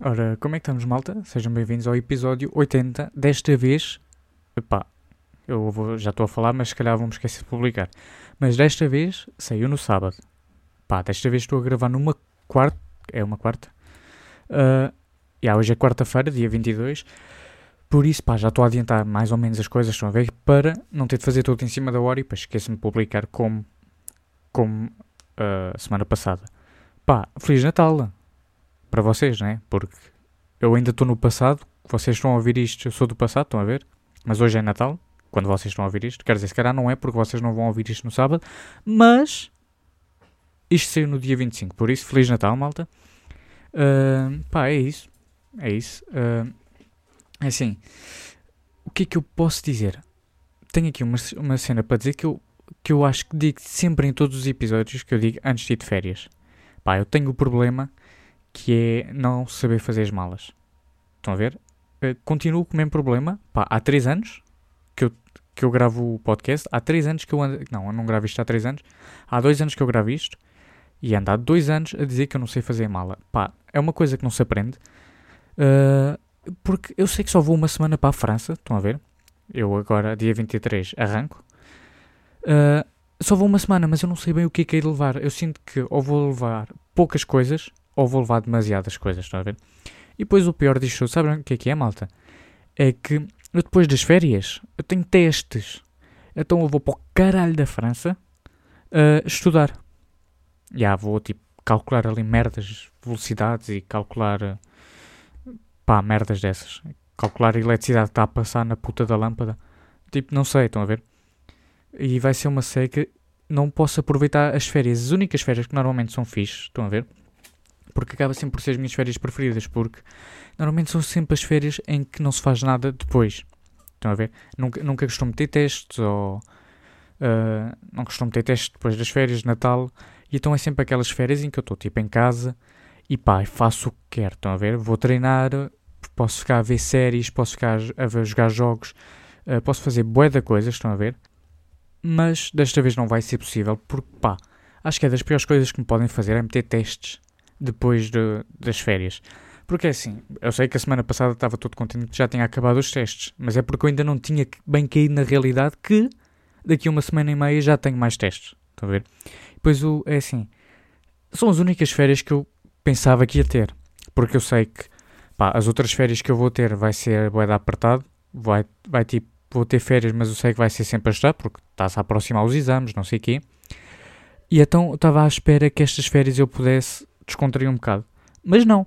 Ora, como é que estamos, malta? Sejam bem-vindos ao episódio 80. Desta vez, epá, eu vou- já estou a falar, mas se calhar vou-me esquecer de publicar. Mas desta vez saiu no sábado. Pá, desta vez estou a gravar numa quarta. É uma quarta? Ah, yeah, hoje é quarta-feira, dia 22. Por isso, pá, já estou a adiantar mais ou menos as coisas, estão a ver? Para não ter de fazer tudo em cima da hora e depois esqueço-me de publicar como, como a semana passada. Pá, Feliz Natal! Para vocês, né? Porque eu ainda estou no passado, vocês estão a ouvir isto, eu sou do passado, estão a ver? Mas hoje é Natal, quando vocês estão a ouvir isto. Quer dizer, se calhar não é porque vocês não vão ouvir isto no sábado, mas isto saiu no dia 25, por isso, Feliz Natal, malta. Ah, pá, é isso. É isso. É assim, o que é que eu posso dizer? Tenho aqui uma, uma cena para dizer que eu, que eu acho que digo sempre em todos os episódios que eu digo antes de ir de férias. Pá, eu tenho o problema que é não saber fazer as malas. Estão a ver? Eh, continuo com o mesmo problema. Pá, há 3 anos que eu, que eu gravo o podcast. Há 3 anos que eu ando. Não, eu não gravo isto há 3 anos. Há 2 anos que eu gravo isto. E ando há 2 anos a dizer que eu não sei fazer mala. Pá, é uma coisa que não se aprende. Eh, porque eu sei que só vou uma semana para a França. Estão a ver? Eu agora, dia 23, arranco. Eh, só vou uma semana, mas eu não sei bem o que é que é de levar. Eu sinto que ou vou levar poucas coisas ou vou levar demasiadas coisas, estão a ver? E depois o pior disto, sabem o que é que é, malta? É que eu depois das férias, eu tenho testes. Então eu vou para o caralho da França a estudar. Já vou, tipo, calcular ali merdas, velocidades e calcular, pá, merdas dessas. Calcular a eletricidade que está a passar na puta da lâmpada. Tipo, não sei, estão a ver? E vai ser uma seca. Não posso aproveitar as férias. As únicas férias que normalmente são fixes, estão a ver? Porque acaba sempre por ser as minhas férias preferidas, porque normalmente são sempre as férias em que não se faz nada depois. Estão a ver? Nunca, nunca costumo ter testes, ou ah, não costumo ter testes depois das férias de Natal, e então é sempre aquelas férias em que eu estou tipo em casa e pá, faço o que quero. Estão a ver? Vou treinar, posso ficar a ver séries, posso ficar a ver, jogar jogos, ah, posso fazer bué coisas, estão a ver? Mas desta vez não vai ser possível, porque pá, acho que é das piores coisas que me podem fazer é meter testes depois de- das férias. Porque é assim, eu sei que a semana passada estava todo contente que já tinha acabado os testes, mas é porque eu ainda não tinha bem caído na realidade que daqui a uma semana e meia já tenho mais testes. Estão a ver? Depois o, é assim, são as únicas férias que eu pensava que ia ter. Porque eu sei que pá, as outras férias que eu vou ter vai ser dar apertado, vai, vai tipo, vou ter férias, mas eu sei que vai ser sempre a estar, porque está-se a aproximar os exames, não sei o quê. E então eu estava à espera que estas férias eu pudesse descontrair um bocado. Mas não.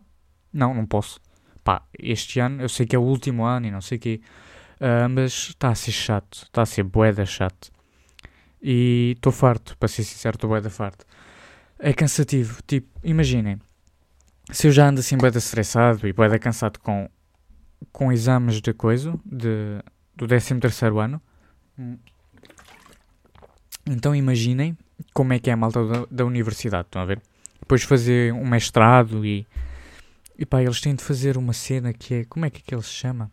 Não, não posso. Pá, este ano, eu sei que é o último ano e não sei o quê. ah, mas está a ser chato. Está a ser boeda chato. E estou farto, para ser sincero, estou boeda farto. É cansativo. Tipo, imaginem. Se eu já ando assim boeda estressado e boeda cansado com, com exames de coisa, de, do 13 terceiro ano. Então imaginem como é que é a malta da, da universidade, estão a ver? Depois fazer um mestrado e, e pá, eles têm de fazer uma cena que é, como é que aquilo se chama?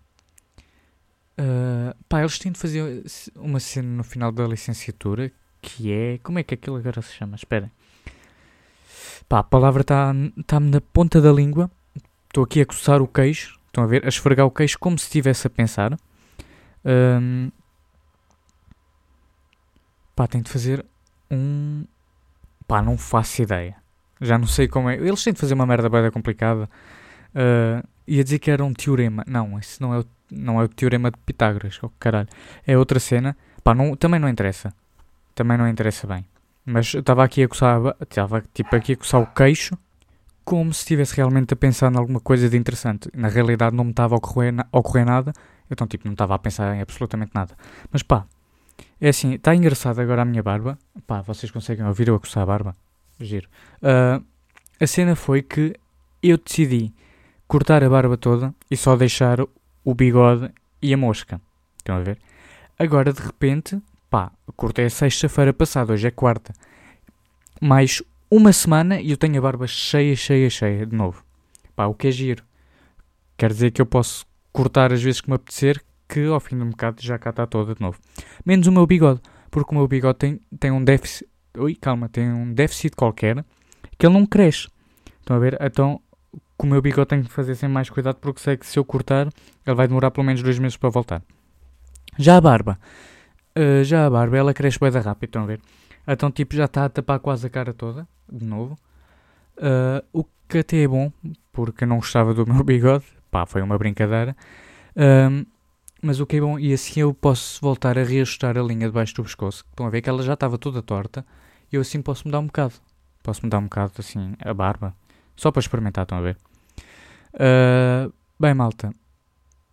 Ah, pá, eles têm de fazer uma cena no final da licenciatura que é, como é que aquilo agora se chama? Espera. Pá, a palavra está-me na ponta da língua, estou aqui a coçar o queixo, estão a ver? A esfregar o queixo como se estivesse a pensar. Ahm, pá, tem de fazer um, pá, não faço ideia. Já não sei como é. Eles têm de fazer uma merda bem complicada. Uh, ia dizer que era um teorema. Não, esse não é o, não é o teorema de Pitágoras. Oh, caralho. É outra cena. Pá, não, também não interessa. Também não interessa bem. Mas eu estava aqui a coçar. Estava tipo aqui a coçar o queixo. Como se estivesse realmente a pensar em alguma coisa de interessante. Na realidade não me estava a ocorrer, na- a ocorrer nada. Então, tipo, não estava a pensar em absolutamente nada. Mas pá, é assim, está engraçado agora a minha barba. Pá, vocês conseguem ouvir eu a coçar a barba? Giro. Ah, a cena foi que eu decidi cortar a barba toda e só deixar o bigode e a mosca. Estão a ver? Agora, de repente, pá, cortei a sexta-feira passada, hoje é quarta. Mais uma semana e eu tenho a barba cheia, cheia, cheia de novo. Pá, o que é giro. Quer dizer que eu posso cortar as vezes que me apetecer, que ao fim de um bocado já cá está toda de novo. Menos o meu bigode, porque o meu bigode tem, tem um déficit. Ui, calma, tem um déficit qualquer que ele não cresce. Estão a ver? Então, com o meu bigode tenho que fazer sem mais cuidado porque sei que se eu cortar, ele vai demorar pelo menos dois meses para voltar. Já a barba, uh, já a barba, ela cresce bem rápido, estão a ver? Então, tipo, já está a tapar quase a cara toda, de novo. Uh, o que até é bom, porque não gostava do meu bigode, pá, foi uma brincadeira. Um, mas o que é bom, e assim eu posso voltar a reajustar a linha debaixo do pescoço. Estão a ver que ela já estava toda torta, eu assim posso mudar um bocado. Posso mudar um bocado, assim, a barba. Só para experimentar, estão a ver? Uh, bem, malta,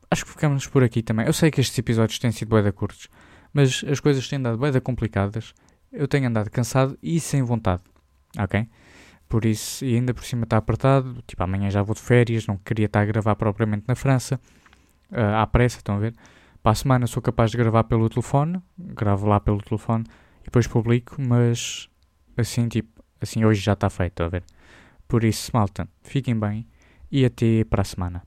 acho que ficamos por aqui também. Eu sei que estes episódios têm sido bem curtos, mas as coisas têm andado bem complicadas. Eu tenho andado cansado e sem vontade, ok? Por isso, e ainda por cima está apertado. Tipo, amanhã já vou de férias, não queria estar a gravar propriamente na França. Uh, à pressa, estão a ver? Para a semana sou capaz de gravar pelo telefone, gravo lá pelo telefone e depois publico, mas assim, tipo, assim hoje já está feito, a ver? Por isso, malta, fiquem bem e até para a semana.